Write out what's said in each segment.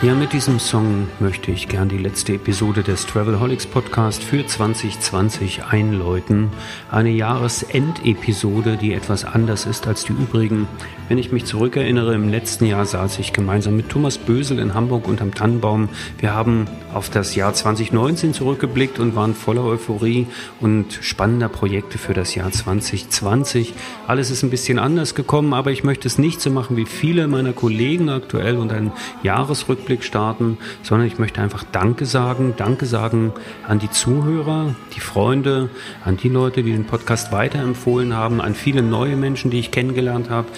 Ja, mit diesem Song möchte ich gern die letzte Episode des Travelholics Podcast für 2020 einläuten. Eine Jahresendepisode, die etwas anders ist als die übrigen. Wenn ich mich zurückerinnere, im letzten Jahr saß ich gemeinsam mit Thomas Bösel in Hamburg unterm Tannenbaum. Wir haben auf das Jahr 2019 zurückgeblickt und waren voller Euphorie und spannender Projekte für das Jahr 2020. Alles ist ein bisschen anders gekommen, aber ich möchte es nicht so machen wie viele meiner Kollegen aktuell und einen Jahresrückblick starten, sondern ich möchte einfach Danke sagen. Danke sagen an die Zuhörer, die Freunde, an die Leute, die den Podcast weiterempfohlen haben, an viele neue Menschen, die ich kennengelernt habe.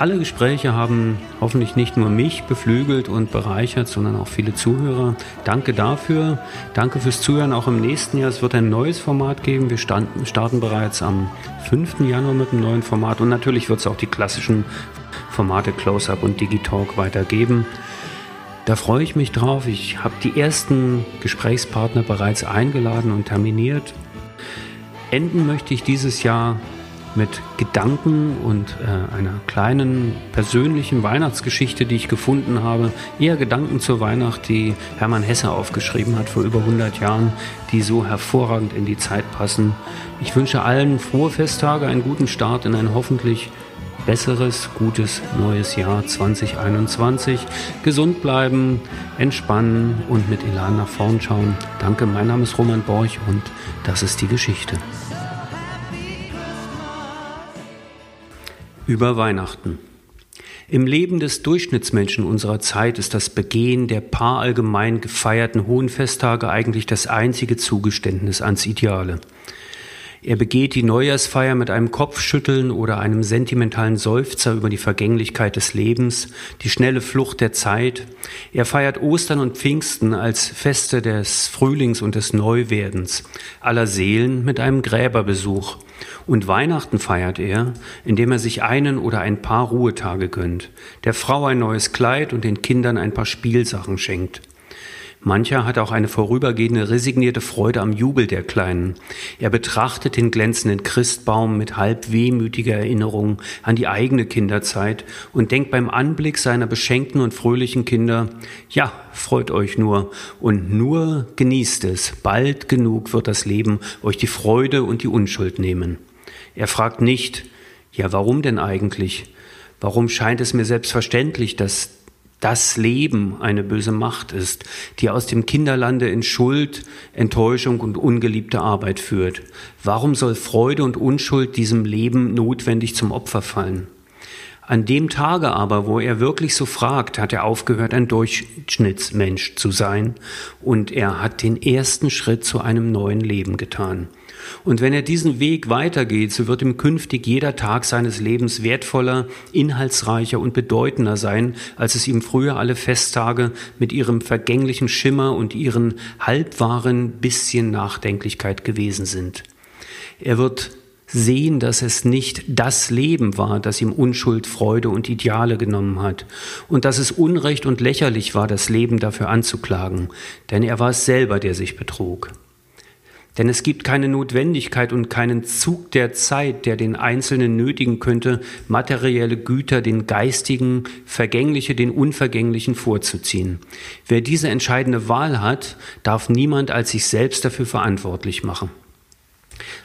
Alle Gespräche haben hoffentlich nicht nur mich beflügelt und bereichert, sondern auch viele Zuhörer. Danke dafür. Danke fürs Zuhören auch im nächsten Jahr. Es wird ein neues Format geben. Wir starten, starten bereits am 5. Januar mit einem neuen Format und natürlich wird es auch die klassischen Formate Close-Up und Digitalk weitergeben. Da freue ich mich drauf. Ich habe die ersten Gesprächspartner bereits eingeladen und terminiert. Enden möchte ich dieses Jahr mit Gedanken und äh, einer kleinen persönlichen Weihnachtsgeschichte, die ich gefunden habe. Eher Gedanken zur Weihnacht, die Hermann Hesse aufgeschrieben hat vor über 100 Jahren, die so hervorragend in die Zeit passen. Ich wünsche allen frohe Festtage, einen guten Start in ein hoffentlich besseres, gutes neues Jahr 2021. Gesund bleiben, entspannen und mit Elan nach vorn schauen. Danke, mein Name ist Roman Borch und das ist die Geschichte. Über Weihnachten. Im Leben des Durchschnittsmenschen unserer Zeit ist das Begehen der paar allgemein gefeierten hohen Festtage eigentlich das einzige Zugeständnis ans Ideale. Er begeht die Neujahrsfeier mit einem Kopfschütteln oder einem sentimentalen Seufzer über die Vergänglichkeit des Lebens, die schnelle Flucht der Zeit. Er feiert Ostern und Pfingsten als Feste des Frühlings und des Neuwerdens, aller Seelen mit einem Gräberbesuch. Und Weihnachten feiert er, indem er sich einen oder ein paar Ruhetage gönnt, der Frau ein neues Kleid und den Kindern ein paar Spielsachen schenkt. Mancher hat auch eine vorübergehende resignierte Freude am Jubel der Kleinen. Er betrachtet den glänzenden Christbaum mit halb wehmütiger Erinnerung an die eigene Kinderzeit und denkt beim Anblick seiner beschenkten und fröhlichen Kinder, ja, freut euch nur und nur genießt es, bald genug wird das Leben euch die Freude und die Unschuld nehmen. Er fragt nicht, ja, warum denn eigentlich? Warum scheint es mir selbstverständlich, dass das Leben eine böse Macht ist, die aus dem Kinderlande in Schuld, Enttäuschung und ungeliebte Arbeit führt. Warum soll Freude und Unschuld diesem Leben notwendig zum Opfer fallen? An dem Tage aber, wo er wirklich so fragt, hat er aufgehört, ein Durchschnittsmensch zu sein und er hat den ersten Schritt zu einem neuen Leben getan. Und wenn er diesen Weg weitergeht, so wird ihm künftig jeder Tag seines Lebens wertvoller, inhaltsreicher und bedeutender sein, als es ihm früher alle Festtage mit ihrem vergänglichen Schimmer und ihren halbwahren bisschen Nachdenklichkeit gewesen sind. Er wird sehen, dass es nicht das Leben war, das ihm Unschuld, Freude und Ideale genommen hat, und dass es unrecht und lächerlich war, das Leben dafür anzuklagen, denn er war es selber, der sich betrug. Denn es gibt keine Notwendigkeit und keinen Zug der Zeit, der den Einzelnen nötigen könnte, materielle Güter den geistigen, vergängliche den unvergänglichen vorzuziehen. Wer diese entscheidende Wahl hat, darf niemand als sich selbst dafür verantwortlich machen.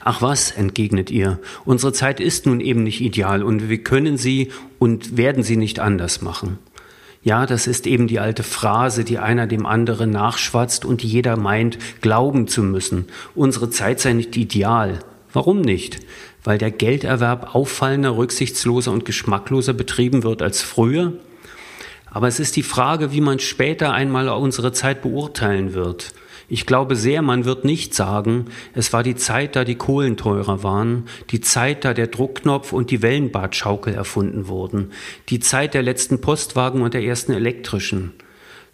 Ach was, entgegnet ihr, unsere Zeit ist nun eben nicht ideal und wir können sie und werden sie nicht anders machen. Ja, das ist eben die alte Phrase, die einer dem anderen nachschwatzt und jeder meint, glauben zu müssen. Unsere Zeit sei nicht ideal. Warum nicht? Weil der Gelderwerb auffallender, rücksichtsloser und geschmackloser betrieben wird als früher? Aber es ist die Frage, wie man später einmal unsere Zeit beurteilen wird. Ich glaube sehr, man wird nicht sagen, es war die Zeit, da die Kohlen teurer waren, die Zeit, da der Druckknopf und die Wellenbadschaukel erfunden wurden, die Zeit der letzten Postwagen und der ersten elektrischen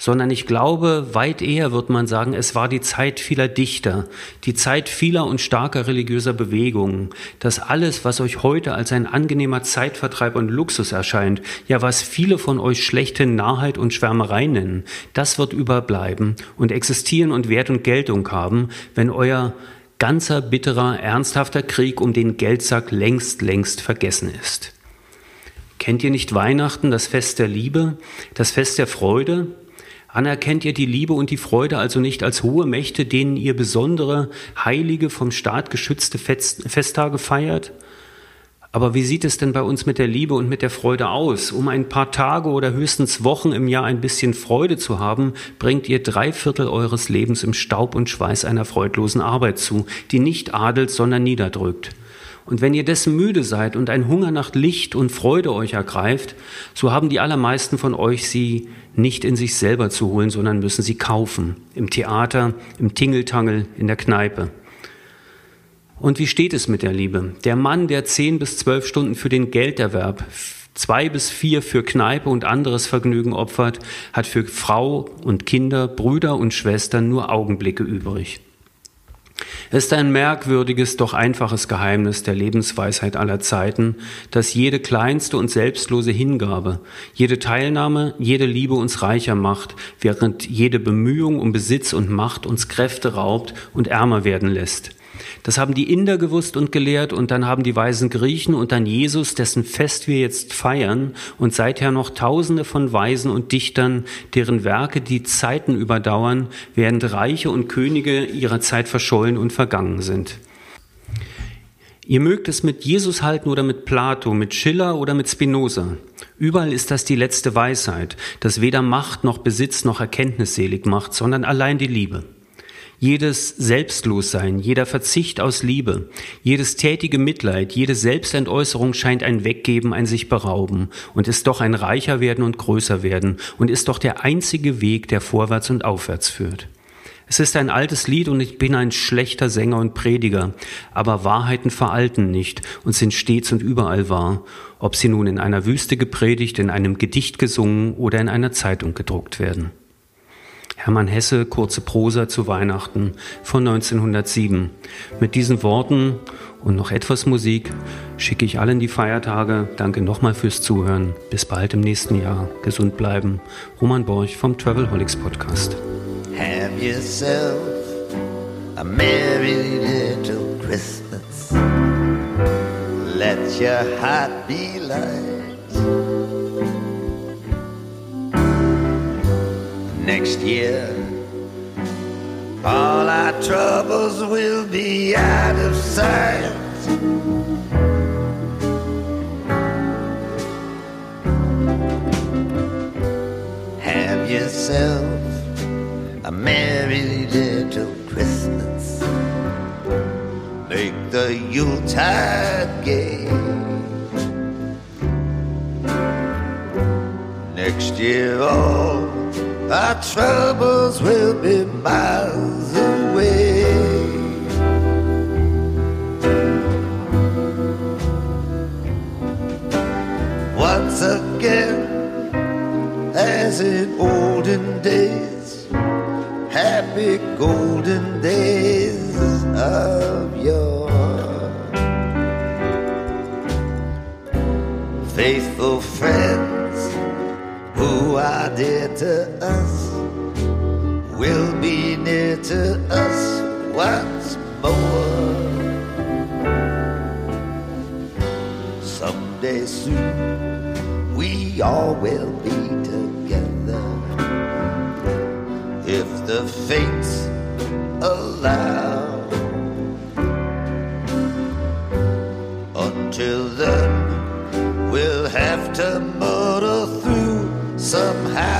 sondern ich glaube, weit eher wird man sagen, es war die Zeit vieler Dichter, die Zeit vieler und starker religiöser Bewegungen, dass alles, was euch heute als ein angenehmer Zeitvertreib und Luxus erscheint, ja was viele von euch schlechte Narrheit und Schwärmerei nennen, das wird überbleiben und existieren und Wert und Geltung haben, wenn euer ganzer bitterer, ernsthafter Krieg um den Geldsack längst, längst vergessen ist. Kennt ihr nicht Weihnachten, das Fest der Liebe, das Fest der Freude, Anerkennt ihr die Liebe und die Freude also nicht als hohe Mächte, denen ihr besondere, heilige, vom Staat geschützte Festtage feiert? Aber wie sieht es denn bei uns mit der Liebe und mit der Freude aus? Um ein paar Tage oder höchstens Wochen im Jahr ein bisschen Freude zu haben, bringt ihr drei Viertel eures Lebens im Staub und Schweiß einer freudlosen Arbeit zu, die nicht adelt, sondern niederdrückt. Und wenn ihr dessen müde seid und ein Hunger nach Licht und Freude euch ergreift, so haben die allermeisten von euch sie nicht in sich selber zu holen, sondern müssen sie kaufen. Im Theater, im Tingeltangel, in der Kneipe. Und wie steht es mit der Liebe? Der Mann, der zehn bis zwölf Stunden für den Gelderwerb, zwei bis vier für Kneipe und anderes Vergnügen opfert, hat für Frau und Kinder, Brüder und Schwestern nur Augenblicke übrig. Es ist ein merkwürdiges, doch einfaches Geheimnis der Lebensweisheit aller Zeiten, dass jede kleinste und selbstlose Hingabe, jede Teilnahme, jede Liebe uns reicher macht, während jede Bemühung um Besitz und Macht uns Kräfte raubt und ärmer werden lässt. Das haben die Inder gewusst und gelehrt und dann haben die weisen Griechen und dann Jesus, dessen Fest wir jetzt feiern und seither noch Tausende von Weisen und Dichtern, deren Werke die Zeiten überdauern, während Reiche und Könige ihrer Zeit verschollen und vergangen sind. Ihr mögt es mit Jesus halten oder mit Plato, mit Schiller oder mit Spinoza. Überall ist das die letzte Weisheit, das weder Macht noch Besitz noch Erkenntnis selig macht, sondern allein die Liebe. Jedes Selbstlossein, jeder Verzicht aus Liebe, jedes tätige Mitleid, jede Selbstentäußerung scheint ein Weggeben, ein sich berauben und ist doch ein reicher werden und größer werden und ist doch der einzige Weg, der vorwärts und aufwärts führt. Es ist ein altes Lied und ich bin ein schlechter Sänger und Prediger, aber Wahrheiten veralten nicht und sind stets und überall wahr, ob sie nun in einer Wüste gepredigt, in einem Gedicht gesungen oder in einer Zeitung gedruckt werden. Hermann Hesse, kurze Prosa zu Weihnachten von 1907. Mit diesen Worten und noch etwas Musik schicke ich allen die Feiertage. Danke nochmal fürs Zuhören. Bis bald im nächsten Jahr. Gesund bleiben. Roman Borch vom Travelholics Podcast. Have yourself a merry little Christmas. Let your heart be light. Next year. All our troubles will be out of sight. Have yourself a merry little Christmas. Make the Yuletide gay. Next year, all our troubles will be miles away. Once again, as in olden days, happy golden days of yore. Faithful friends are dear to us will be near to us once more. Someday soon we all will be together if the fates allow. Until then, we'll have to through somehow.